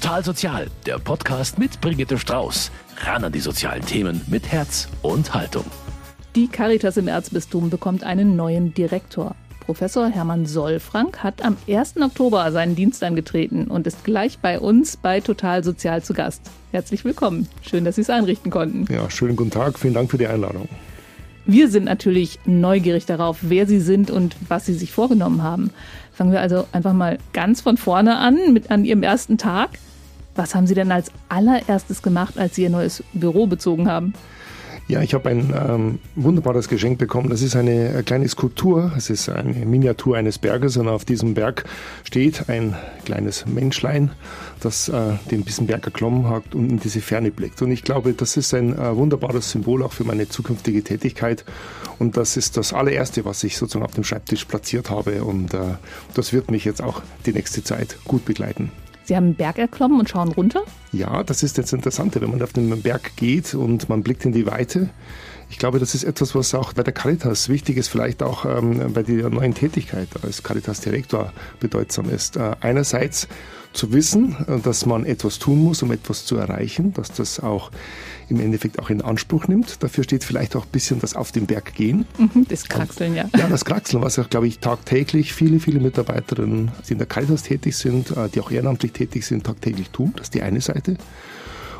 Total Sozial, der Podcast mit Brigitte Strauß. Ran an die sozialen Themen mit Herz und Haltung. Die Caritas im Erzbistum bekommt einen neuen Direktor. Professor Hermann Sollfrank hat am 1. Oktober seinen Dienst angetreten und ist gleich bei uns bei Total Sozial zu Gast. Herzlich willkommen. Schön, dass Sie es einrichten konnten. Ja, schönen guten Tag. Vielen Dank für die Einladung. Wir sind natürlich neugierig darauf, wer Sie sind und was Sie sich vorgenommen haben. Fangen wir also einfach mal ganz von vorne an, mit an Ihrem ersten Tag. Was haben Sie denn als allererstes gemacht, als Sie Ihr neues Büro bezogen haben? Ja, ich habe ein ähm, wunderbares Geschenk bekommen. Das ist eine, eine kleine Skulptur. Es ist eine Miniatur eines Berges und auf diesem Berg steht ein kleines Menschlein, das äh, den Berg erklommen hat und in diese Ferne blickt. Und ich glaube, das ist ein äh, wunderbares Symbol auch für meine zukünftige Tätigkeit. Und das ist das allererste, was ich sozusagen auf dem Schreibtisch platziert habe. Und äh, das wird mich jetzt auch die nächste Zeit gut begleiten. Sie haben einen Berg erklommen und schauen runter? Ja, das ist jetzt Interessante, wenn man auf den Berg geht und man blickt in die Weite. Ich glaube, das ist etwas, was auch bei der Caritas wichtig ist, vielleicht auch ähm, bei der neuen Tätigkeit als Caritas-Direktor bedeutsam ist. Äh, einerseits zu wissen, äh, dass man etwas tun muss, um etwas zu erreichen, dass das auch im Endeffekt auch in Anspruch nimmt. Dafür steht vielleicht auch ein bisschen das auf den Berg gehen. Mhm, das Kraxeln, ja. Ja, das Kraxeln, was auch, glaube ich, tagtäglich viele, viele Mitarbeiterinnen, die in der Caritas tätig sind, äh, die auch ehrenamtlich tätig sind, tagtäglich tun. Das ist die eine Seite.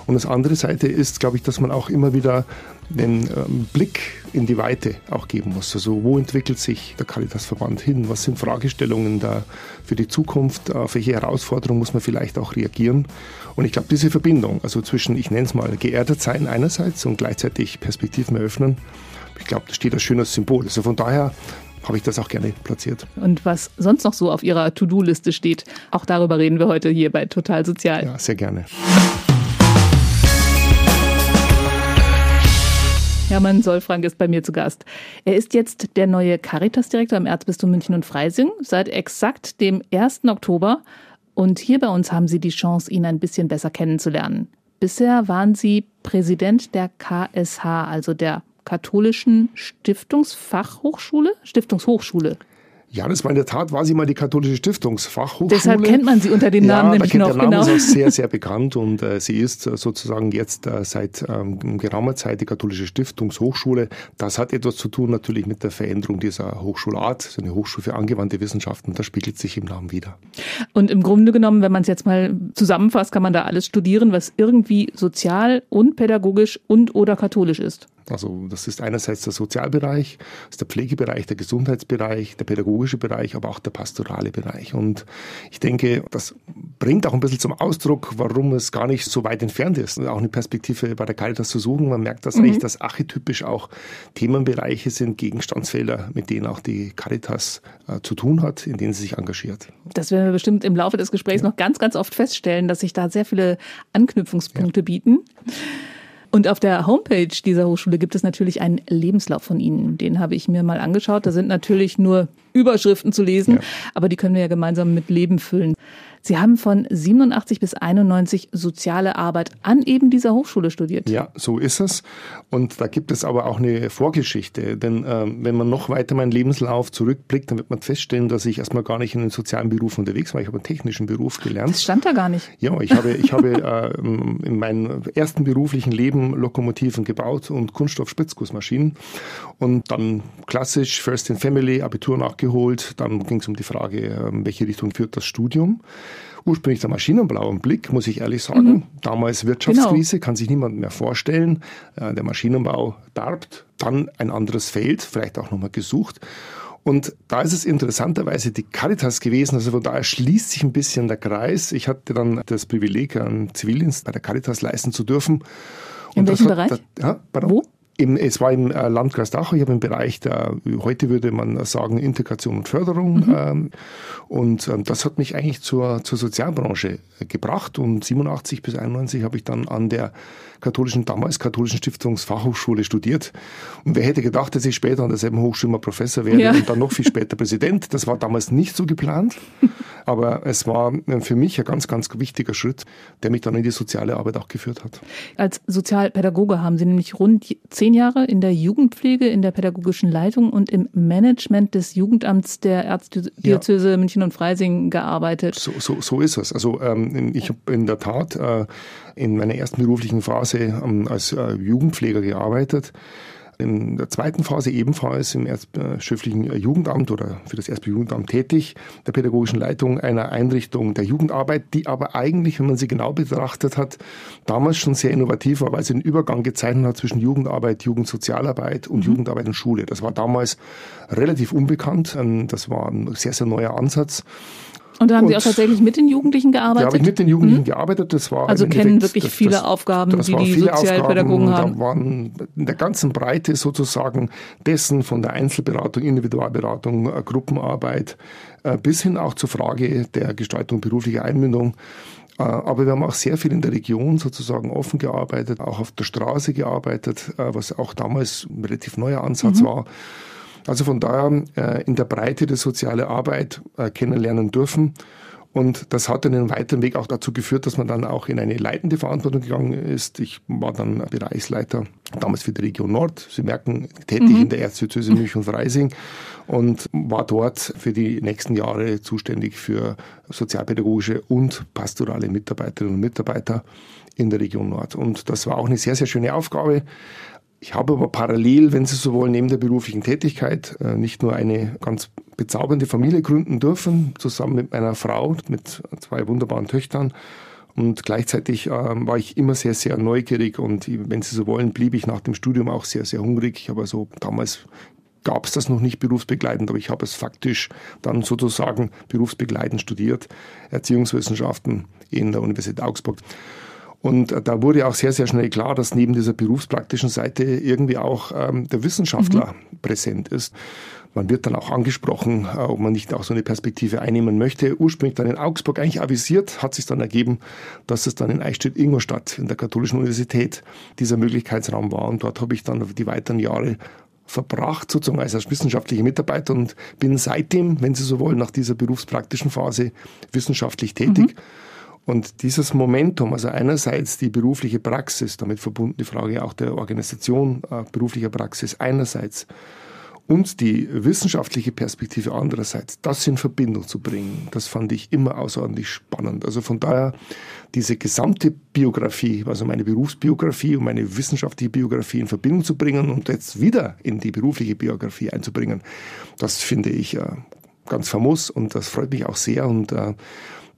Und das andere Seite ist, glaube ich, dass man auch immer wieder den ähm, Blick in die Weite auch geben muss. Also wo entwickelt sich der Caritas-Verband hin? Was sind Fragestellungen da für die Zukunft? Auf welche Herausforderungen muss man vielleicht auch reagieren? Und ich glaube, diese Verbindung, also zwischen, ich nenne es mal, geerdet sein einerseits und gleichzeitig Perspektiven eröffnen, ich glaube, das steht als schönes Symbol. Also von daher habe ich das auch gerne platziert. Und was sonst noch so auf Ihrer To-Do-Liste steht, auch darüber reden wir heute hier bei Total Sozial. Ja, sehr gerne. Hermann Solfrank ist bei mir zu Gast. Er ist jetzt der neue Caritas-Direktor im Erzbistum München und Freising seit exakt dem 1. Oktober. Und hier bei uns haben Sie die Chance, ihn ein bisschen besser kennenzulernen. Bisher waren Sie Präsident der KSH, also der Katholischen Stiftungsfachhochschule, Stiftungshochschule. Ja, das war in der Tat, war sie mal die katholische Stiftungsfachhochschule. Deshalb kennt man sie unter dem Namen ja, nämlich da noch. Der Name genau. ist auch sehr, sehr bekannt und äh, sie ist äh, sozusagen jetzt äh, seit ähm, geraumer Zeit die katholische Stiftungshochschule. Das hat etwas zu tun natürlich mit der Veränderung dieser Hochschulart, so eine Hochschule für angewandte Wissenschaften. Das spiegelt sich im Namen wieder. Und im Grunde genommen, wenn man es jetzt mal zusammenfasst, kann man da alles studieren, was irgendwie sozial und pädagogisch und oder katholisch ist. Also das ist einerseits der Sozialbereich, das ist der Pflegebereich, der Gesundheitsbereich, der pädagogische Bereich, aber auch der pastorale Bereich. Und ich denke, das bringt auch ein bisschen zum Ausdruck, warum es gar nicht so weit entfernt ist, auch eine Perspektive bei der Caritas zu suchen. Man merkt, dass mhm. eigentlich das archetypisch auch Themenbereiche sind, Gegenstandsfelder, mit denen auch die Caritas äh, zu tun hat, in denen sie sich engagiert. Das werden wir bestimmt im Laufe des Gesprächs ja. noch ganz, ganz oft feststellen, dass sich da sehr viele Anknüpfungspunkte ja. bieten. Und auf der Homepage dieser Hochschule gibt es natürlich einen Lebenslauf von Ihnen. Den habe ich mir mal angeschaut. Da sind natürlich nur Überschriften zu lesen, ja. aber die können wir ja gemeinsam mit Leben füllen. Sie haben von 87 bis 91 soziale Arbeit an eben dieser Hochschule studiert. Ja, so ist es. Und da gibt es aber auch eine Vorgeschichte. Denn äh, wenn man noch weiter meinen Lebenslauf zurückblickt, dann wird man feststellen, dass ich erstmal gar nicht in den sozialen Beruf unterwegs war. Ich habe einen technischen Beruf gelernt. Das stand da gar nicht. Ja, ich habe, ich habe äh, in meinem ersten beruflichen Leben Lokomotiven gebaut und Kunststoff-Spritzgussmaschinen. Und dann klassisch First in Family, Abitur nachgeholt. Dann ging es um die Frage, in welche Richtung führt das Studium. Ursprünglich der Maschinenbau Blick, muss ich ehrlich sagen. Mhm. Damals Wirtschaftskrise, genau. kann sich niemand mehr vorstellen. Äh, der Maschinenbau darbt. Dann ein anderes Feld, vielleicht auch nochmal gesucht. Und da ist es interessanterweise die Caritas gewesen. Also von daher schließt sich ein bisschen der Kreis. Ich hatte dann das Privileg, einen Zivildienst bei der Caritas leisten zu dürfen. In welchem hat, Bereich? Das, ja, Wo? Im, es war im äh, Landkreis Dachau, ich habe im Bereich der, heute würde man sagen, Integration und Förderung. Mhm. Ähm, und ähm, das hat mich eigentlich zur, zur Sozialbranche gebracht. Und 87 bis 91 habe ich dann an der katholischen, damals katholischen Stiftungsfachhochschule studiert. Und wer hätte gedacht, dass ich später an derselben Hochschule mal Professor werde ja. und dann noch viel später Präsident. Das war damals nicht so geplant. Aber es war für mich ein ganz, ganz wichtiger Schritt, der mich dann in die soziale Arbeit auch geführt hat. Als Sozialpädagoge haben Sie nämlich rund zehn Jahre in der Jugendpflege, in der pädagogischen Leitung und im Management des Jugendamts der Erzdiözese ja. München und Freising gearbeitet. So, so, so ist es. Also ähm, ich habe in der Tat äh, in meiner ersten beruflichen Phase ähm, als äh, Jugendpfleger gearbeitet in der zweiten Phase ebenfalls im erzbischöflichen Jugendamt oder für das Erzbischöfliche tätig, der pädagogischen Leitung einer Einrichtung der Jugendarbeit, die aber eigentlich, wenn man sie genau betrachtet hat, damals schon sehr innovativ war, weil sie den Übergang gezeichnet hat zwischen Jugendarbeit, Jugendsozialarbeit und mhm. Jugendarbeit und Schule. Das war damals relativ unbekannt. Ähm, das war ein sehr, sehr neuer Ansatz. Und da haben und Sie auch tatsächlich mit den Jugendlichen gearbeitet? Da habe ich mit den Jugendlichen mhm. gearbeitet. Das war also kennen wirklich das, viele das, Aufgaben, das die die Sozialpädagogen haben. Da waren in der ganzen Breite sozusagen dessen von der Einzelberatung, Individualberatung, äh, Gruppenarbeit äh, bis hin auch zur Frage der Gestaltung beruflicher Einbindung. Äh, aber wir haben auch sehr viel in der Region sozusagen offen gearbeitet, auch auf der Straße gearbeitet, was auch damals ein relativ neuer Ansatz mhm. war. Also von daher äh, in der Breite die soziale Arbeit äh, kennenlernen dürfen. Und das hat dann einen weiteren Weg auch dazu geführt, dass man dann auch in eine leitende Verantwortung gegangen ist. Ich war dann Bereichsleiter damals für die Region Nord. Sie merken, tätig mhm. in der Erzdiözese München und Freising und war dort für die nächsten Jahre zuständig für sozialpädagogische und pastorale Mitarbeiterinnen und Mitarbeiter in der Region Nord. Und das war auch eine sehr, sehr schöne Aufgabe. Ich habe aber parallel, wenn Sie so wollen, neben der beruflichen Tätigkeit äh, nicht nur eine ganz bezaubernde Familie gründen dürfen, zusammen mit meiner Frau, mit zwei wunderbaren Töchtern. Und gleichzeitig äh, war ich immer sehr, sehr neugierig und wenn Sie so wollen, blieb ich nach dem Studium auch sehr, sehr hungrig. Ich habe also damals gab es das noch nicht berufsbegleitend, aber ich habe es faktisch dann sozusagen berufsbegleitend studiert, Erziehungswissenschaften in der Universität Augsburg. Und da wurde auch sehr, sehr schnell klar, dass neben dieser berufspraktischen Seite irgendwie auch ähm, der Wissenschaftler mhm. präsent ist. Man wird dann auch angesprochen, äh, ob man nicht auch so eine Perspektive einnehmen möchte. Ursprünglich dann in Augsburg eigentlich avisiert, hat sich dann ergeben, dass es dann in Eichstätt-Ingolstadt in der Katholischen Universität dieser Möglichkeitsraum war. Und dort habe ich dann die weiteren Jahre verbracht, sozusagen als wissenschaftlicher Mitarbeiter und bin seitdem, wenn Sie so wollen, nach dieser berufspraktischen Phase wissenschaftlich tätig. Mhm und dieses Momentum, also einerseits die berufliche Praxis, damit verbunden die Frage auch der Organisation äh, beruflicher Praxis einerseits und die wissenschaftliche Perspektive andererseits, das in Verbindung zu bringen, das fand ich immer außerordentlich spannend. Also von daher diese gesamte Biografie, also meine Berufsbiografie und meine wissenschaftliche Biografie in Verbindung zu bringen und jetzt wieder in die berufliche Biografie einzubringen, das finde ich äh, ganz famos und das freut mich auch sehr und äh,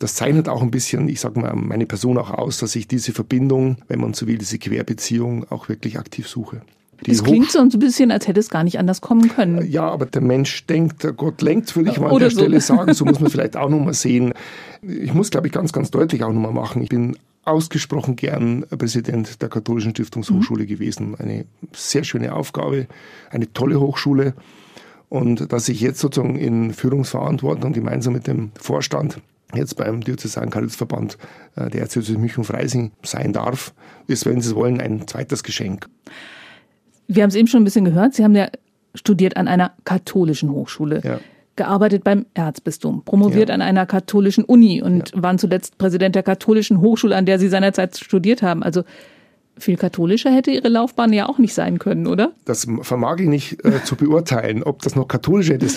das zeichnet auch ein bisschen, ich sage mal, meine Person auch aus, dass ich diese Verbindung, wenn man so will, diese Querbeziehung auch wirklich aktiv suche. Das klingt so ein bisschen, als hätte es gar nicht anders kommen können. Ja, aber der Mensch denkt, Gott lenkt, würde ich mal Oder an der so. Stelle sagen. So muss man vielleicht auch nochmal sehen. Ich muss, glaube ich, ganz, ganz deutlich auch nochmal machen. Ich bin ausgesprochen gern Präsident der Katholischen Stiftungshochschule mhm. gewesen. Eine sehr schöne Aufgabe, eine tolle Hochschule. Und dass ich jetzt sozusagen in Führungsverantwortung gemeinsam mit dem Vorstand jetzt beim Diözesanen Karitesverband äh, der Erzdiözese München Freising sein darf, ist, wenn Sie wollen, ein zweites Geschenk. Wir haben es eben schon ein bisschen gehört. Sie haben ja studiert an einer katholischen Hochschule. Ja. Gearbeitet beim Erzbistum, promoviert ja. an einer katholischen Uni und ja. waren zuletzt Präsident der katholischen Hochschule, an der Sie seinerzeit studiert haben. Also viel katholischer hätte Ihre Laufbahn ja auch nicht sein können, oder? Das vermag ich nicht äh, zu beurteilen, ob das noch katholischer hätte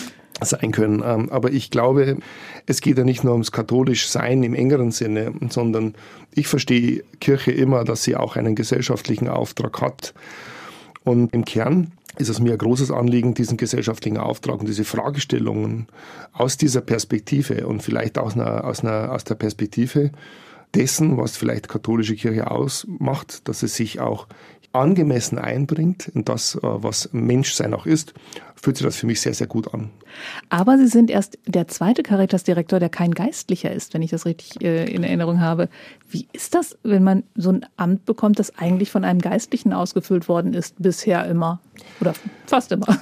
sein können. Ähm, aber ich glaube, es geht ja nicht nur ums katholisch Sein im engeren Sinne, sondern ich verstehe Kirche immer, dass sie auch einen gesellschaftlichen Auftrag hat. Und im Kern ist es mir ein großes Anliegen, diesen gesellschaftlichen Auftrag und diese Fragestellungen aus dieser Perspektive und vielleicht aus, einer, aus, einer, aus der Perspektive dessen, was vielleicht katholische Kirche ausmacht, dass es sich auch angemessen einbringt in das, äh, was Menschsein auch ist, fühlt sich das für mich sehr, sehr gut an. Aber Sie sind erst der zweite Caritas-Direktor, der kein Geistlicher ist, wenn ich das richtig äh, in Erinnerung habe. Wie ist das, wenn man so ein Amt bekommt, das eigentlich von einem Geistlichen ausgefüllt worden ist, bisher immer oder fast immer?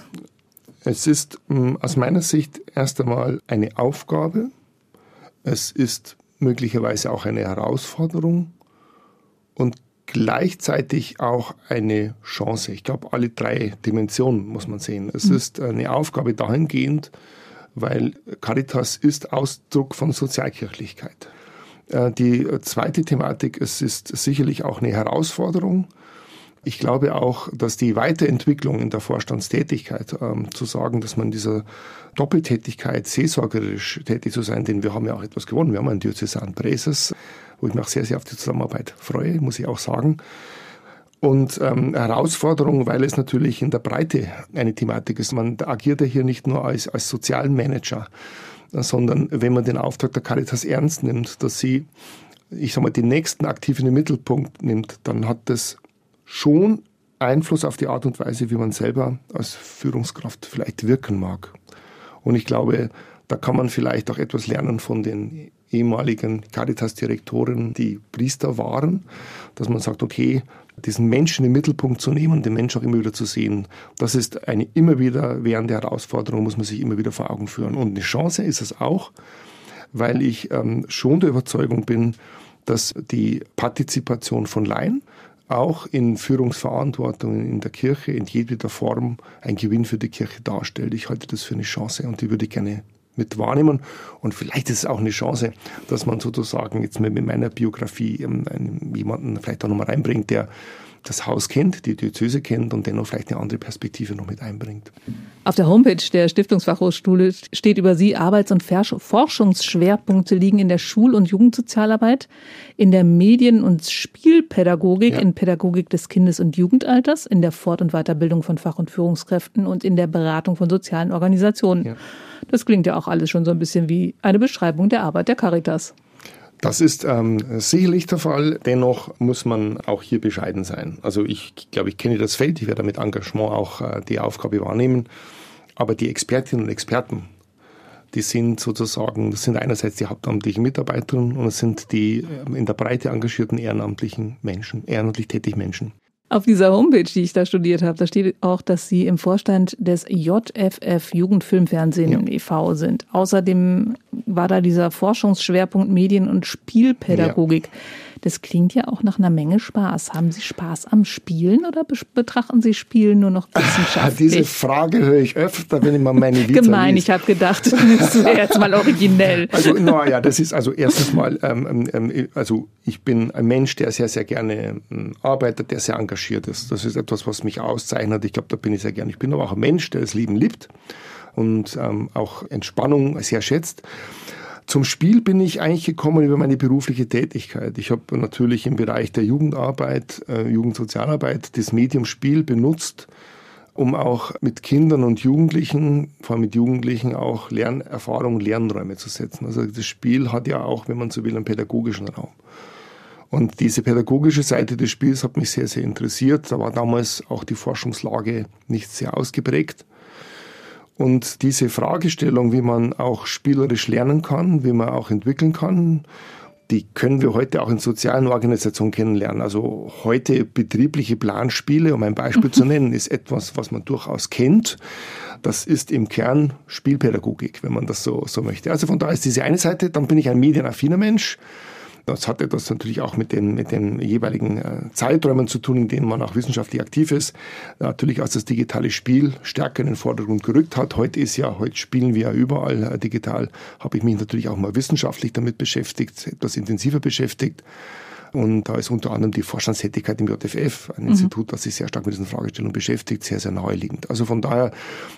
Es ist mm, aus meiner Sicht erst einmal eine Aufgabe. Es ist möglicherweise auch eine Herausforderung. Und gleichzeitig auch eine Chance. Ich glaube, alle drei Dimensionen muss man sehen. Es mhm. ist eine Aufgabe dahingehend, weil Caritas ist Ausdruck von Sozialkirchlichkeit. Äh, die zweite Thematik, es ist sicherlich auch eine Herausforderung. Ich glaube auch, dass die Weiterentwicklung in der Vorstandstätigkeit, ähm, zu sagen, dass man dieser Doppeltätigkeit, seelsorgerisch tätig zu sein, denn wir haben ja auch etwas gewonnen. Wir haben einen Diözesan Präses, wo ich mich auch sehr, sehr auf die Zusammenarbeit freue, muss ich auch sagen. Und ähm, Herausforderung, weil es natürlich in der Breite eine Thematik ist. Man agiert ja hier nicht nur als, als sozialen Manager, sondern wenn man den Auftrag der Caritas ernst nimmt, dass sie, ich sag mal, den nächsten aktiv in den Mittelpunkt nimmt, dann hat das schon Einfluss auf die Art und Weise, wie man selber als Führungskraft vielleicht wirken mag. Und ich glaube, da kann man vielleicht auch etwas lernen von den ehemaligen Caritas-Direktoren, die Priester waren, dass man sagt, okay, diesen Menschen im Mittelpunkt zu nehmen den Menschen auch immer wieder zu sehen, das ist eine immer wieder währende Herausforderung, muss man sich immer wieder vor Augen führen. Und eine Chance ist es auch, weil ich ähm, schon der Überzeugung bin, dass die Partizipation von Laien auch in Führungsverantwortungen in der Kirche in jedweder Form ein Gewinn für die Kirche darstellt. Ich halte das für eine Chance und die würde ich gerne mit wahrnehmen. Und vielleicht ist es auch eine Chance, dass man sozusagen jetzt mit meiner Biografie ähm, jemanden vielleicht auch nochmal reinbringt, der das Haus kennt, die Diözese kennt und dennoch vielleicht eine andere Perspektive noch mit einbringt. Auf der Homepage der Stiftungsfachhochschule steht über Sie, Arbeits- und Forschungsschwerpunkte liegen in der Schul- und Jugendsozialarbeit, in der Medien- und Spielpädagogik, ja. in Pädagogik des Kindes- und Jugendalters, in der Fort- und Weiterbildung von Fach- und Führungskräften und in der Beratung von sozialen Organisationen. Ja. Das klingt ja auch alles schon so ein bisschen wie eine Beschreibung der Arbeit der Caritas. Das ist ähm, sicherlich der Fall. Dennoch muss man auch hier bescheiden sein. Also ich glaube, ich kenne das Feld, ich werde mit Engagement auch äh, die Aufgabe wahrnehmen. Aber die Expertinnen und Experten, die sind sozusagen, das sind einerseits die hauptamtlichen Mitarbeiterinnen und es sind die äh, in der Breite engagierten ehrenamtlichen Menschen, ehrenamtlich tätigen Menschen. Auf dieser Homepage, die ich da studiert habe, da steht auch, dass Sie im Vorstand des JFF Jugendfilmfernsehen ja. e.V. sind. Außerdem war da dieser Forschungsschwerpunkt Medien- und Spielpädagogik. Ja. Das klingt ja auch nach einer Menge Spaß. Haben Sie Spaß am Spielen oder betrachten Sie Spielen nur noch wissenschaftlich? Diese Frage höre ich öfter, wenn ich mal meine Vita Gemein, liest. ich habe gedacht, das wäre jetzt mal originell. Also, naja, das ist also erstens mal, ähm, ähm, ähm, also ich bin ein Mensch, der sehr, sehr gerne ähm, arbeitet, der sehr engagiert ist. Das ist etwas, was mich auszeichnet. Ich glaube, da bin ich sehr gerne. Ich bin aber auch ein Mensch, der das Leben liebt und ähm, auch Entspannung sehr schätzt. Zum Spiel bin ich eigentlich gekommen über meine berufliche Tätigkeit. Ich habe natürlich im Bereich der Jugendarbeit, äh, Jugendsozialarbeit, das Medium Spiel benutzt, um auch mit Kindern und Jugendlichen, vor allem mit Jugendlichen, auch Lernerfahrungen, Lernräume zu setzen. Also das Spiel hat ja auch, wenn man so will, einen pädagogischen Raum. Und diese pädagogische Seite des Spiels hat mich sehr, sehr interessiert. Da war damals auch die Forschungslage nicht sehr ausgeprägt. Und diese Fragestellung, wie man auch spielerisch lernen kann, wie man auch entwickeln kann, die können wir heute auch in sozialen Organisationen kennenlernen. Also heute betriebliche Planspiele, um ein Beispiel zu nennen, ist etwas, was man durchaus kennt. Das ist im Kern Spielpädagogik, wenn man das so, so möchte. Also von da ist diese eine Seite, dann bin ich ein medienaffiner Mensch. Das hat etwas natürlich auch mit den, mit den jeweiligen äh, Zeiträumen zu tun, in denen man auch wissenschaftlich aktiv ist. Natürlich, als das digitale Spiel stärker in den Vordergrund gerückt hat. Heute ist ja, heute spielen wir ja überall äh, digital, habe ich mich natürlich auch mal wissenschaftlich damit beschäftigt, etwas intensiver beschäftigt. Und da ist unter anderem die Vorstandstätigkeit im JFF, ein mhm. Institut, das sich sehr stark mit diesen Fragestellungen beschäftigt, sehr, sehr naheliegend. Also von daher,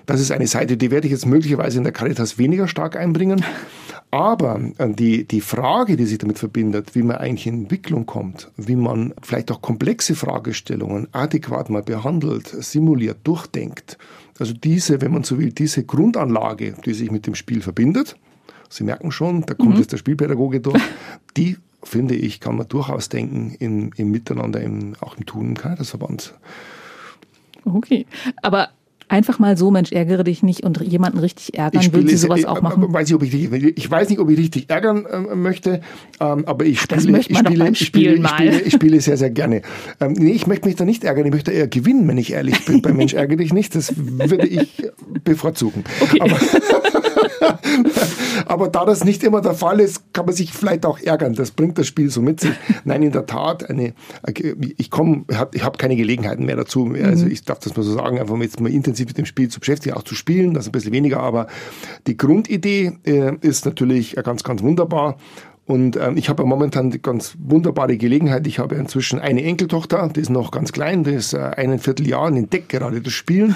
das ist eine Seite, die werde ich jetzt möglicherweise in der Caritas weniger stark einbringen. Aber äh, die, die Frage, die sich damit verbindet, wie man eigentlich in Entwicklung kommt, wie man vielleicht auch komplexe Fragestellungen adäquat mal behandelt, simuliert, durchdenkt, also diese, wenn man so will, diese Grundanlage, die sich mit dem Spiel verbindet, Sie merken schon, da kommt mhm. jetzt der Spielpädagoge durch, die finde ich, kann man durchaus denken im, im Miteinander, im, auch im Tun im Caritasverband. Okay, aber Einfach mal so, Mensch, ärgere dich nicht und jemanden richtig ärgern, würden Sie sowas auch machen? Weiß ich, ob ich, ich weiß nicht, ob ich richtig ärgern äh, möchte, ähm, aber ich spiele, ich, spiele, ich, spiele, ich, spiele, ich spiele sehr, sehr gerne. Ähm, nee, ich möchte mich da nicht ärgern, ich möchte eher gewinnen, wenn ich ehrlich bin. Bei Mensch, ärgere dich nicht, das würde ich bevorzugen. Okay. Aber, Aber da das nicht immer der Fall ist, kann man sich vielleicht auch ärgern. Das bringt das Spiel so mit sich. Nein, in der Tat, eine, ich komme, ich habe keine Gelegenheiten mehr dazu. Also mhm. ich darf das mal so sagen, einfach jetzt mal intensiv mit dem Spiel zu beschäftigen, auch zu spielen, das ist ein bisschen weniger. Aber die Grundidee äh, ist natürlich ganz, ganz wunderbar. Und ähm, ich habe momentan die ganz wunderbare Gelegenheit. Ich habe inzwischen eine Enkeltochter, die ist noch ganz klein, die ist äh, ein Vierteljahr und entdeckt gerade das Spielen.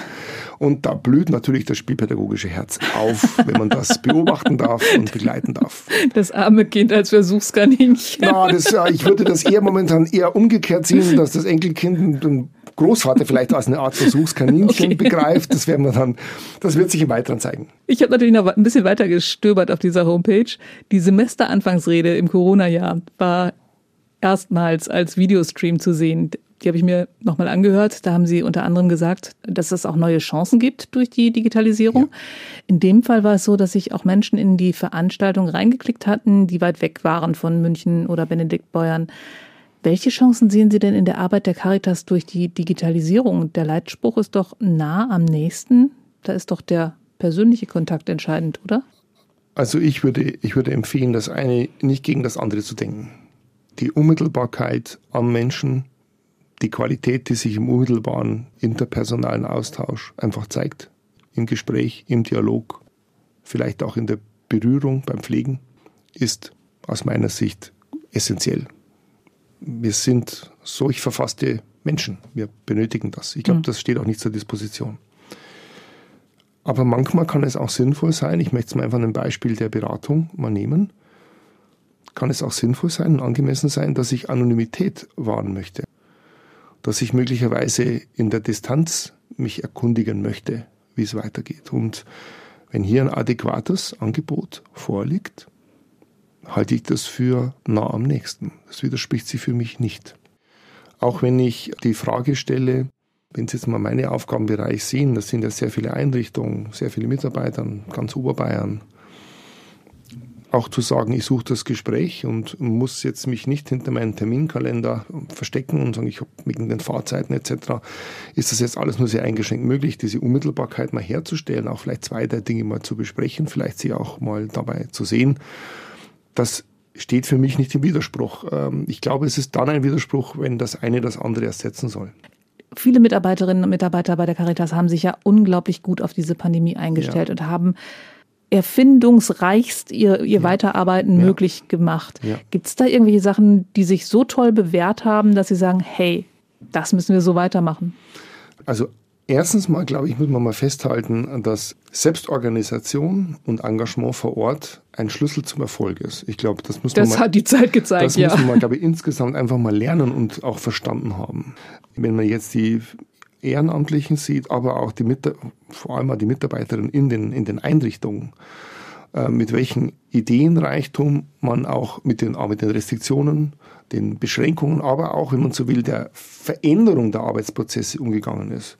Und da blüht natürlich das spielpädagogische Herz auf, wenn man das beobachten darf und begleiten darf. Das arme Kind als Versuchskaninchen. Na, das, äh, ich würde das eher momentan eher umgekehrt sehen, dass das Enkelkind ein Großvater vielleicht als eine Art Versuchskaninchen okay. begreift. Das werden wir dann, das wird sich im Weiteren zeigen. Ich habe natürlich noch ein bisschen weiter gestöbert auf dieser Homepage. Die Semesteranfangsrede im Corona-Jahr war erstmals als Videostream zu sehen. Die habe ich mir nochmal angehört. Da haben Sie unter anderem gesagt, dass es auch neue Chancen gibt durch die Digitalisierung. Ja. In dem Fall war es so, dass sich auch Menschen in die Veranstaltung reingeklickt hatten, die weit weg waren von München oder Benediktbeuern. Welche Chancen sehen Sie denn in der Arbeit der Caritas durch die Digitalisierung? Der Leitspruch ist doch nah am nächsten. Da ist doch der persönliche Kontakt entscheidend, oder? Also ich würde, ich würde empfehlen, das eine nicht gegen das andere zu denken. Die Unmittelbarkeit am Menschen, die Qualität, die sich im unmittelbaren interpersonalen Austausch einfach zeigt, im Gespräch, im Dialog, vielleicht auch in der Berührung beim Pflegen, ist aus meiner Sicht essentiell wir sind solch verfasste Menschen. Wir benötigen das. Ich glaube, mhm. das steht auch nicht zur Disposition. Aber manchmal kann es auch sinnvoll sein, ich möchte es mal einfach ein Beispiel der Beratung mal nehmen, kann es auch sinnvoll sein und angemessen sein, dass ich Anonymität wahren möchte. Dass ich möglicherweise in der Distanz mich erkundigen möchte, wie es weitergeht. Und wenn hier ein adäquates Angebot vorliegt, halte ich das für nah am nächsten. Das widerspricht sich für mich nicht. Auch wenn ich die Frage stelle, wenn Sie jetzt mal meinen Aufgabenbereich sehen, das sind ja sehr viele Einrichtungen, sehr viele Mitarbeiter, ganz Oberbayern, auch zu sagen, ich suche das Gespräch und muss jetzt mich nicht hinter meinen Terminkalender verstecken und sagen, ich habe wegen den Fahrzeiten etc. Ist das jetzt alles nur sehr eingeschränkt möglich, diese Unmittelbarkeit mal herzustellen, auch vielleicht zwei, drei Dinge mal zu besprechen, vielleicht sie auch mal dabei zu sehen das steht für mich nicht im Widerspruch. Ähm, ich glaube, es ist dann ein Widerspruch, wenn das eine das andere ersetzen soll. Viele Mitarbeiterinnen und Mitarbeiter bei der Caritas haben sich ja unglaublich gut auf diese Pandemie eingestellt ja. und haben erfindungsreichst ihr, ihr ja. Weiterarbeiten ja. möglich gemacht. Gibt es da irgendwelche Sachen, die sich so toll bewährt haben, dass Sie sagen, hey, das müssen wir so weitermachen? Also Erstens mal, glaube ich, muss man mal festhalten, dass Selbstorganisation und Engagement vor Ort ein Schlüssel zum Erfolg ist. Ich glaube, das muss das man mal, hat die Zeit gezeigt, das ja. muss man, glaube ich, insgesamt einfach mal lernen und auch verstanden haben. Wenn man jetzt die Ehrenamtlichen sieht, aber auch die vor allem auch die Mitarbeiterinnen in den, in den Einrichtungen, äh, mit welchen Ideenreichtum man auch mit den, auch mit den Restriktionen, den Beschränkungen, aber auch, wenn man so will, der Veränderung der Arbeitsprozesse umgegangen ist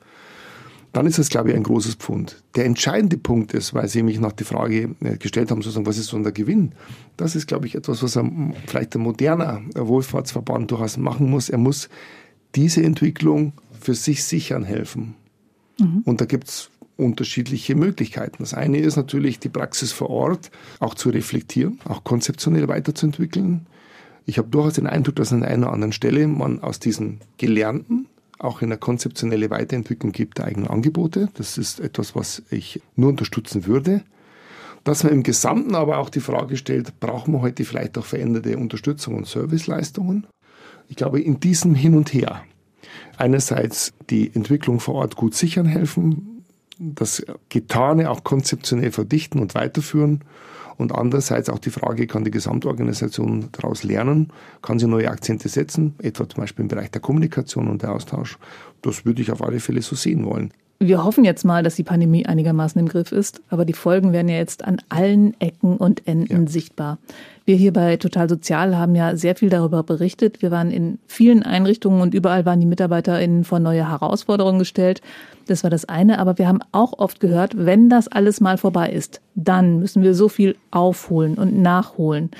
dann ist das, glaube ich, ein großes Pfund. Der entscheidende Punkt ist, weil Sie mich nach der Frage äh, gestellt haben, sozusagen, was ist so der Gewinn? Das ist, glaube ich, etwas, was ein, vielleicht ein moderner Wohlfahrtsverband durchaus machen muss. Er muss diese Entwicklung für sich sichern helfen. Mhm. Und da gibt es unterschiedliche Möglichkeiten. Das eine ist natürlich, die Praxis vor Ort auch zu reflektieren, auch konzeptionell weiterzuentwickeln. Ich habe durchaus den Eindruck, dass an einer oder anderen Stelle man aus diesen Gelernten auch in eine konzeptionelle Weiterentwicklung gibt der eigenen Angebote. Das ist etwas, was ich nur unterstützen würde. Dass man im Gesamten aber auch die Frage stellt, brauchen wir heute vielleicht auch veränderte Unterstützung und Serviceleistungen? Ich glaube, in diesem Hin und Her, einerseits die Entwicklung vor Ort gut sichern helfen, das Getane auch konzeptionell verdichten und weiterführen und andererseits auch die Frage, kann die Gesamtorganisation daraus lernen, kann sie neue Akzente setzen, etwa zum Beispiel im Bereich der Kommunikation und der Austausch. Das würde ich auf alle Fälle so sehen wollen. Wir hoffen jetzt mal, dass die Pandemie einigermaßen im Griff ist, aber die Folgen werden ja jetzt an allen Ecken und Enden ja. sichtbar. Wir hier bei Total Sozial haben ja sehr viel darüber berichtet. Wir waren in vielen Einrichtungen und überall waren die MitarbeiterInnen vor neue Herausforderungen gestellt. Das war das eine, aber wir haben auch oft gehört, wenn das alles mal vorbei ist, dann müssen wir so viel aufholen und nachholen.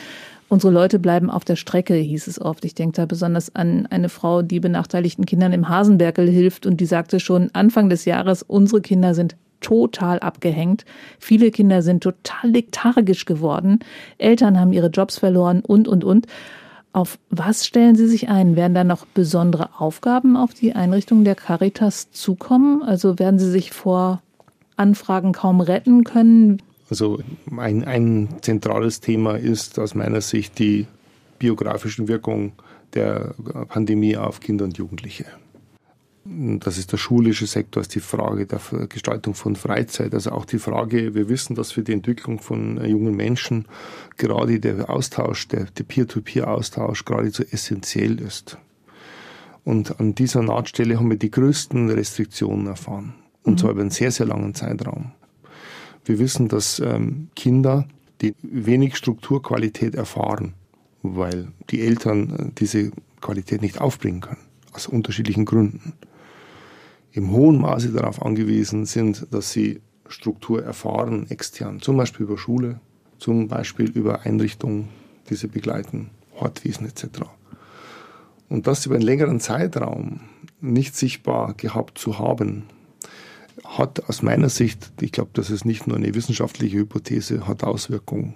Unsere Leute bleiben auf der Strecke, hieß es oft. Ich denke da besonders an eine Frau, die benachteiligten Kindern im Hasenberkel hilft und die sagte schon Anfang des Jahres, unsere Kinder sind total abgehängt. Viele Kinder sind total lethargisch geworden. Eltern haben ihre Jobs verloren und, und, und. Auf was stellen Sie sich ein? Werden da noch besondere Aufgaben auf die Einrichtung der Caritas zukommen? Also werden Sie sich vor Anfragen kaum retten können? Also ein, ein zentrales Thema ist aus meiner Sicht die biografischen Wirkungen der Pandemie auf Kinder und Jugendliche. Das ist der schulische Sektor, ist die Frage der Gestaltung von Freizeit, also auch die Frage, wir wissen, dass für die Entwicklung von jungen Menschen gerade der Austausch, der, der Peer-to-Peer-Austausch geradezu essentiell ist. Und an dieser Nahtstelle haben wir die größten Restriktionen erfahren. Und mhm. zwar über einen sehr, sehr langen Zeitraum. Wir wissen, dass ähm, Kinder, die wenig Strukturqualität erfahren, weil die Eltern äh, diese Qualität nicht aufbringen können, aus unterschiedlichen Gründen, im hohen Maße darauf angewiesen sind, dass sie Struktur erfahren extern, zum Beispiel über Schule, zum Beispiel über Einrichtungen, die sie begleiten, Hortwiesen etc. Und das über einen längeren Zeitraum nicht sichtbar gehabt zu haben, hat aus meiner Sicht, ich glaube, das ist nicht nur eine wissenschaftliche Hypothese, hat Auswirkungen.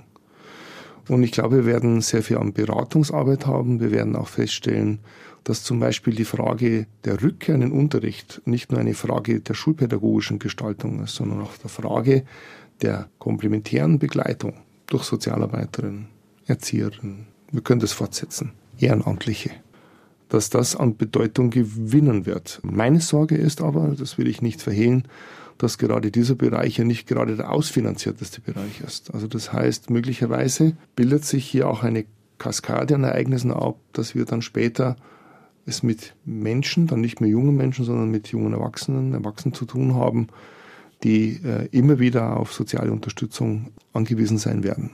Und ich glaube, wir werden sehr viel an Beratungsarbeit haben. Wir werden auch feststellen, dass zum Beispiel die Frage der Rückkehr in den Unterricht nicht nur eine Frage der schulpädagogischen Gestaltung ist, sondern auch der Frage der komplementären Begleitung durch Sozialarbeiterinnen, Erzieherinnen. Wir können das fortsetzen. Ehrenamtliche dass das an Bedeutung gewinnen wird. Meine Sorge ist aber, das will ich nicht verhehlen, dass gerade dieser Bereich ja nicht gerade der ausfinanzierteste Bereich ist. Also das heißt, möglicherweise bildet sich hier auch eine Kaskade an Ereignissen ab, dass wir dann später es mit Menschen, dann nicht mehr jungen Menschen, sondern mit jungen Erwachsenen, Erwachsenen zu tun haben, die äh, immer wieder auf soziale Unterstützung angewiesen sein werden.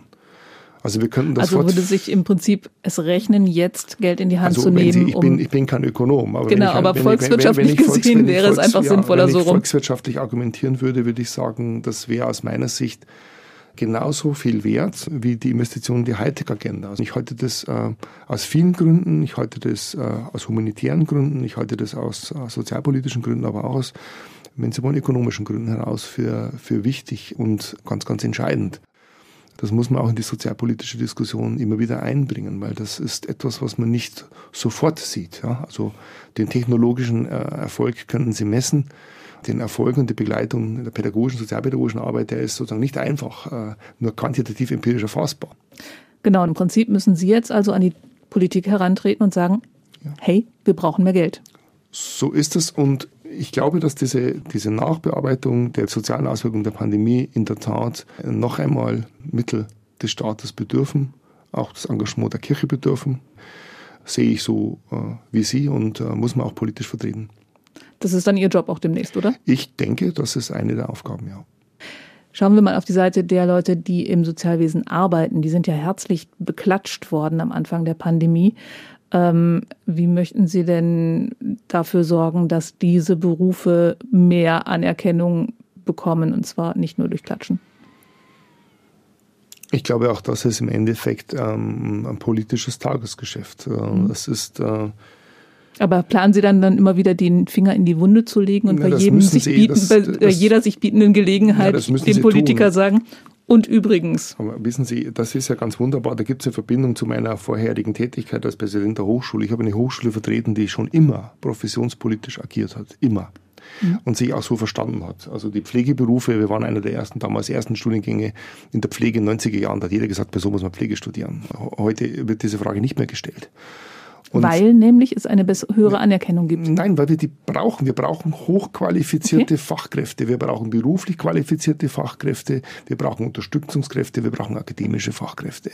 Also wir könnten das Also würde sich im Prinzip es rechnen, jetzt Geld in die Hand also zu nehmen. Sie, ich, um bin, ich bin kein Ökonom. Aber genau, ich, aber wenn volkswirtschaftlich ich, wenn, wenn gesehen wäre es einfach ja, sinnvoller so rum. Wenn ich volkswirtschaftlich argumentieren würde, würde ich sagen, das wäre aus meiner Sicht genauso viel wert wie die Investition in die Hightech-Agenda. Also ich halte das äh, aus vielen Gründen, ich halte das äh, aus humanitären Gründen, ich halte das aus äh, sozialpolitischen Gründen, aber auch aus, wenn Sie wollen, ökonomischen Gründen heraus für, für wichtig und ganz, ganz entscheidend das muss man auch in die sozialpolitische Diskussion immer wieder einbringen, weil das ist etwas, was man nicht sofort sieht. Ja? Also den technologischen äh, Erfolg können Sie messen. Den Erfolg und die Begleitung der pädagogischen, sozialpädagogischen Arbeit, der ist sozusagen nicht einfach äh, nur quantitativ empirisch erfassbar. Genau, im Prinzip müssen Sie jetzt also an die Politik herantreten und sagen, ja. hey, wir brauchen mehr Geld. So ist es und ich glaube, dass diese, diese Nachbearbeitung der sozialen Auswirkungen der Pandemie in der Tat noch einmal Mittel des Staates bedürfen, auch das Engagement der Kirche bedürfen, sehe ich so äh, wie Sie und äh, muss man auch politisch vertreten. Das ist dann Ihr Job auch demnächst, oder? Ich denke, das ist eine der Aufgaben, ja. Schauen wir mal auf die Seite der Leute, die im Sozialwesen arbeiten. Die sind ja herzlich beklatscht worden am Anfang der Pandemie. Ähm, wie möchten Sie denn dafür sorgen, dass diese Berufe mehr Anerkennung bekommen und zwar nicht nur durch Klatschen? Ich glaube auch, das ist im Endeffekt ähm, ein politisches Tagesgeschäft. Äh, mhm. Das ist äh, aber planen Sie dann, dann immer wieder den Finger in die Wunde zu legen und ja, bei jedem sich bieten, das, bei das, jeder sich bietenden Gelegenheit ja, dem Politiker tun. sagen, und übrigens. Aber wissen Sie, das ist ja ganz wunderbar. Da gibt es eine Verbindung zu meiner vorherigen Tätigkeit als Präsident der Hochschule. Ich habe eine Hochschule vertreten, die schon immer professionspolitisch agiert hat. Immer. Mhm. Und sich auch so verstanden hat. Also die Pflegeberufe, wir waren einer der ersten, damals ersten Studiengänge in der Pflege in den 90er Jahren. Da hat jeder gesagt, bei so muss man Pflege studieren. Heute wird diese Frage nicht mehr gestellt. Und weil nämlich es eine höhere Anerkennung gibt. Nein, weil wir die brauchen. Wir brauchen hochqualifizierte okay. Fachkräfte. Wir brauchen beruflich qualifizierte Fachkräfte. Wir brauchen Unterstützungskräfte. Wir brauchen akademische Fachkräfte.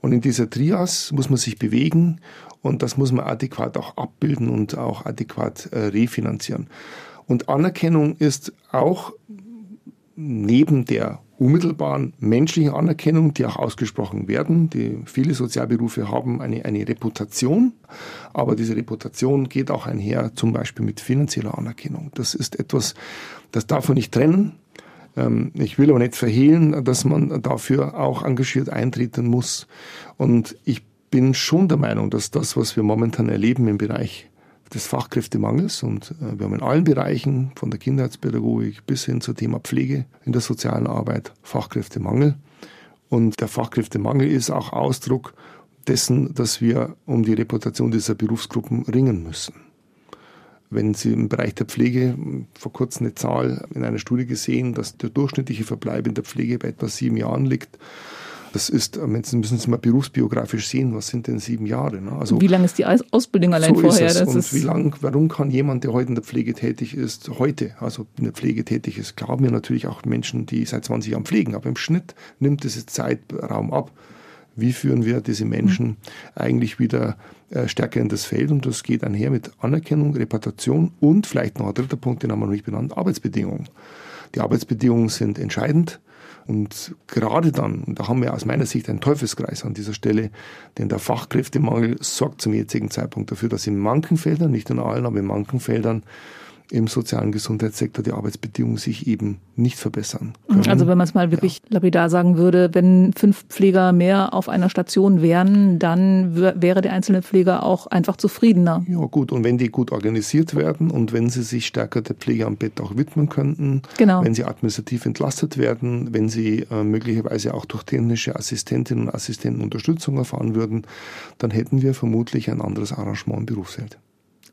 Und in dieser Trias muss man sich bewegen und das muss man adäquat auch abbilden und auch adäquat äh, refinanzieren. Und Anerkennung ist auch neben der unmittelbaren menschlichen Anerkennung, die auch ausgesprochen werden. Die, viele Sozialberufe haben eine, eine Reputation, aber diese Reputation geht auch einher zum Beispiel mit finanzieller Anerkennung. Das ist etwas, das darf man nicht trennen. Ähm, ich will aber nicht verhehlen, dass man dafür auch engagiert eintreten muss. Und ich bin schon der Meinung, dass das, was wir momentan erleben im Bereich des Fachkräftemangels und äh, wir haben in allen Bereichen von der Kindheitspädagogik bis hin zum Thema Pflege in der sozialen Arbeit Fachkräftemangel. Und der Fachkräftemangel ist auch Ausdruck dessen, dass wir um die Reputation dieser Berufsgruppen ringen müssen. Wenn Sie im Bereich der Pflege vor kurzem eine Zahl in einer Studie gesehen, dass der durchschnittliche Verbleib in der Pflege bei etwa sieben Jahren liegt, das ist, äh, müssen Sie mal berufsbiografisch sehen, was sind denn sieben Jahre? Ne? Also, wie lange ist die Ausbildung allein so vorher? Ist es. und wie lang, warum kann jemand, der heute in der Pflege tätig ist, heute, also in der Pflege tätig ist, glauben wir natürlich auch Menschen, die seit 20 Jahren pflegen, aber im Schnitt nimmt diese Zeitraum ab. Wie führen wir diese Menschen mhm. eigentlich wieder äh, stärker in das Feld? Und das geht einher mit Anerkennung, Reputation und vielleicht noch ein dritter Punkt, den haben wir noch nicht benannt, Arbeitsbedingungen. Die Arbeitsbedingungen sind entscheidend. Und gerade dann, und da haben wir aus meiner Sicht einen Teufelskreis an dieser Stelle, denn der Fachkräftemangel sorgt zum jetzigen Zeitpunkt dafür, dass in manchen Feldern, nicht in allen, aber in manchen Feldern, im sozialen Gesundheitssektor die Arbeitsbedingungen sich eben nicht verbessern können. Also wenn man es mal wirklich ja. lapidar sagen würde, wenn fünf Pfleger mehr auf einer Station wären, dann wäre der einzelne Pfleger auch einfach zufriedener. Ja gut, und wenn die gut organisiert werden und wenn sie sich stärker der Pflege am Bett auch widmen könnten, genau. wenn sie administrativ entlastet werden, wenn sie äh, möglicherweise auch durch technische Assistentinnen und Assistenten Unterstützung erfahren würden, dann hätten wir vermutlich ein anderes Arrangement im Berufsfeld.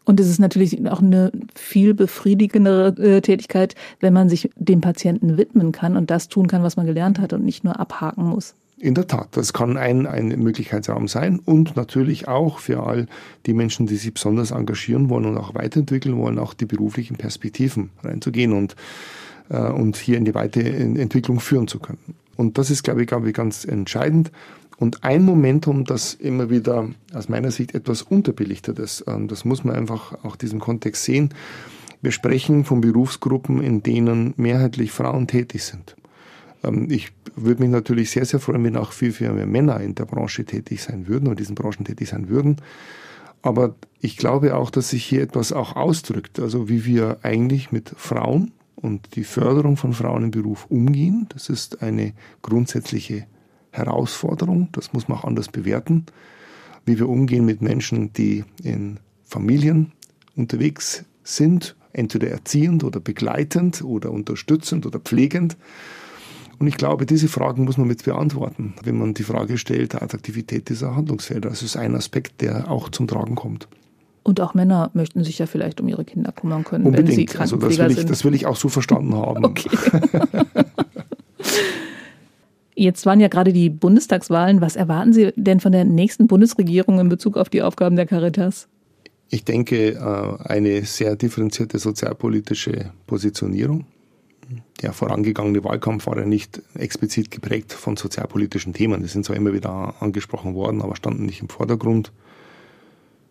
Und es ist natürlich auch eine viel befriedigendere äh, Tätigkeit, wenn man sich dem Patienten widmen kann und das tun kann, was man gelernt hat und nicht nur abhaken muss. In der Tat, das kann ein, ein Möglichkeitsraum sein und natürlich auch für all die Menschen, die sich besonders engagieren wollen und auch weiterentwickeln wollen, auch die beruflichen Perspektiven reinzugehen und, äh, und hier in die Weiterentwicklung führen zu können. Und das ist, glaube ich, glaube ich ganz entscheidend. Und ein Momentum, das immer wieder aus meiner Sicht etwas unterbelichtet ist, ähm, das muss man einfach auch diesen Kontext sehen. Wir sprechen von Berufsgruppen, in denen mehrheitlich Frauen tätig sind. Ähm, ich würde mich natürlich sehr, sehr freuen, wenn auch viel, viel mehr Männer in der Branche tätig sein würden oder diesen Branchen tätig sein würden. Aber ich glaube auch, dass sich hier etwas auch ausdrückt, also wie wir eigentlich mit Frauen und die Förderung von Frauen im Beruf umgehen. Das ist eine grundsätzliche Herausforderung, das muss man auch anders bewerten, wie wir umgehen mit Menschen, die in Familien unterwegs sind, entweder erziehend oder begleitend oder unterstützend oder pflegend. Und ich glaube, diese Fragen muss man mit beantworten, wenn man die Frage stellt, der Attraktivität dieser Handlungsfelder. Das ist ein Aspekt, der auch zum Tragen kommt. Und auch Männer möchten sich ja vielleicht um ihre Kinder kümmern können, Unbedingt. wenn sie Krankenpfleger also das will ich, sind. Das will ich auch so verstanden haben. Okay. Jetzt waren ja gerade die Bundestagswahlen. Was erwarten Sie denn von der nächsten Bundesregierung in Bezug auf die Aufgaben der Caritas? Ich denke, äh, eine sehr differenzierte sozialpolitische Positionierung. Der vorangegangene Wahlkampf war ja nicht explizit geprägt von sozialpolitischen Themen. Die sind zwar immer wieder angesprochen worden, aber standen nicht im Vordergrund.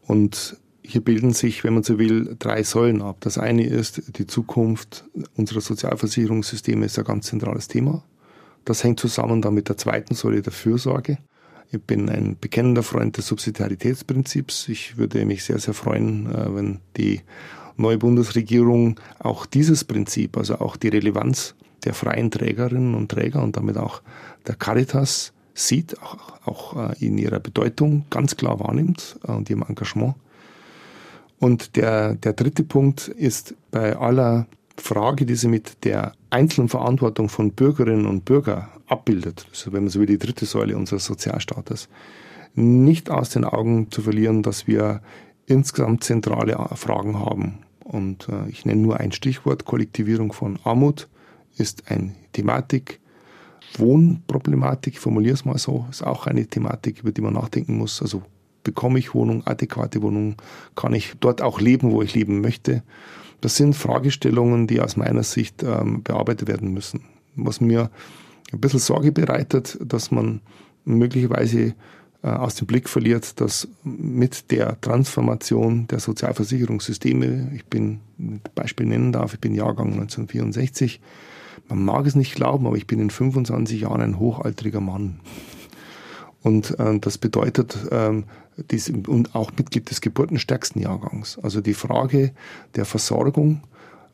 Und hier bilden sich, wenn man so will, drei Säulen ab. Das eine ist, die Zukunft unserer Sozialversicherungssysteme ist ein ganz zentrales Thema. Das hängt zusammen dann mit der zweiten Säule der Fürsorge. Ich bin ein bekennender Freund des Subsidiaritätsprinzips. Ich würde mich sehr, sehr freuen, äh, wenn die neue Bundesregierung auch dieses Prinzip, also auch die Relevanz der freien Trägerinnen und Träger und damit auch der Caritas sieht, auch, äh, in ihrer Bedeutung ganz klar wahrnimmt äh, und ihrem Engagement. Und der, der dritte Punkt ist bei aller Frage, die sie mit der einzelnen Verantwortung von Bürgerinnen und Bürgern abbildet, also wenn man so wie die dritte Säule unseres Sozialstaates, nicht aus den Augen zu verlieren, dass wir insgesamt zentrale Fragen haben. Und äh, ich nenne nur ein Stichwort, Kollektivierung von Armut ist eine Thematik. Wohnproblematik, formuliere es mal so, ist auch eine Thematik, über die man nachdenken muss. Also bekomme ich Wohnung, adäquate Wohnung, kann ich dort auch leben, wo ich leben möchte. Das sind Fragestellungen, die aus meiner Sicht ähm, bearbeitet werden müssen. Was mir ein bisschen Sorge bereitet, dass man möglicherweise äh, aus dem Blick verliert, dass mit der Transformation der Sozialversicherungssysteme, ich bin ein Beispiel nennen darf, ich bin Jahrgang 1964, man mag es nicht glauben, aber ich bin in 25 Jahren ein hochaltriger Mann. Und äh, das bedeutet, ähm, dies, und auch Mitglied des geburtenstärksten Jahrgangs. Also die Frage der Versorgung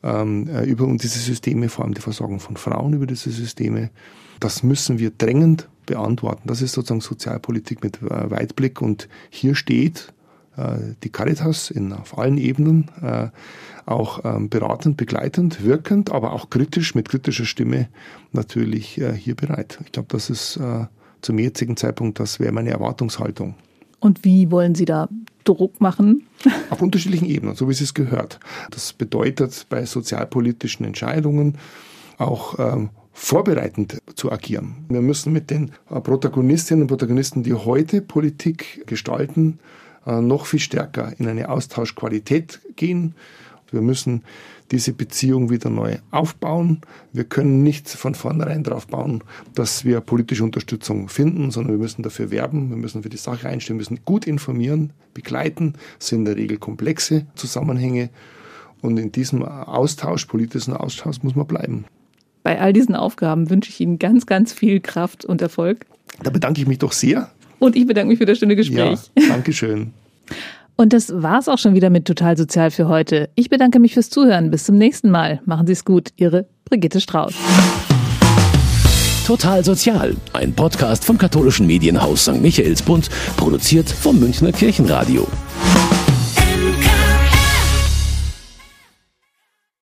ähm, äh, über diese Systeme, vor allem die Versorgung von Frauen über diese Systeme, das müssen wir drängend beantworten. Das ist sozusagen Sozialpolitik mit äh, Weitblick und hier steht äh, die Caritas in, auf allen Ebenen äh, auch ähm, beratend, begleitend, wirkend, aber auch kritisch, mit kritischer Stimme natürlich äh, hier bereit. Ich glaube, das ist äh, zum jetzigen Zeitpunkt, das wäre meine Erwartungshaltung. Und wie wollen Sie da Druck machen? Auf unterschiedlichen Ebenen, so wie es gehört. Das bedeutet bei sozialpolitischen Entscheidungen auch ähm, vorbereitend zu agieren. Wir müssen mit den Protagonistinnen und Protagonisten, die heute Politik gestalten, äh, noch viel stärker in eine Austauschqualität gehen. Wir müssen diese Beziehung wieder neu aufbauen. Wir können nicht von vornherein darauf bauen, dass wir politische Unterstützung finden, sondern wir müssen dafür werben, wir müssen für die Sache einstehen, wir müssen gut informieren, begleiten. Das sind in der Regel komplexe Zusammenhänge. Und in diesem Austausch, politischen Austausch, muss man bleiben. Bei all diesen Aufgaben wünsche ich Ihnen ganz, ganz viel Kraft und Erfolg. Da bedanke ich mich doch sehr. Und ich bedanke mich für das schöne Gespräch. Ja, Dankeschön. Und das war's auch schon wieder mit Total Sozial für heute. Ich bedanke mich fürs Zuhören. Bis zum nächsten Mal. Machen Sie es gut. Ihre Brigitte Strauß. Total Sozial, ein Podcast vom katholischen Medienhaus St. Michaelsbund, produziert vom Münchner Kirchenradio.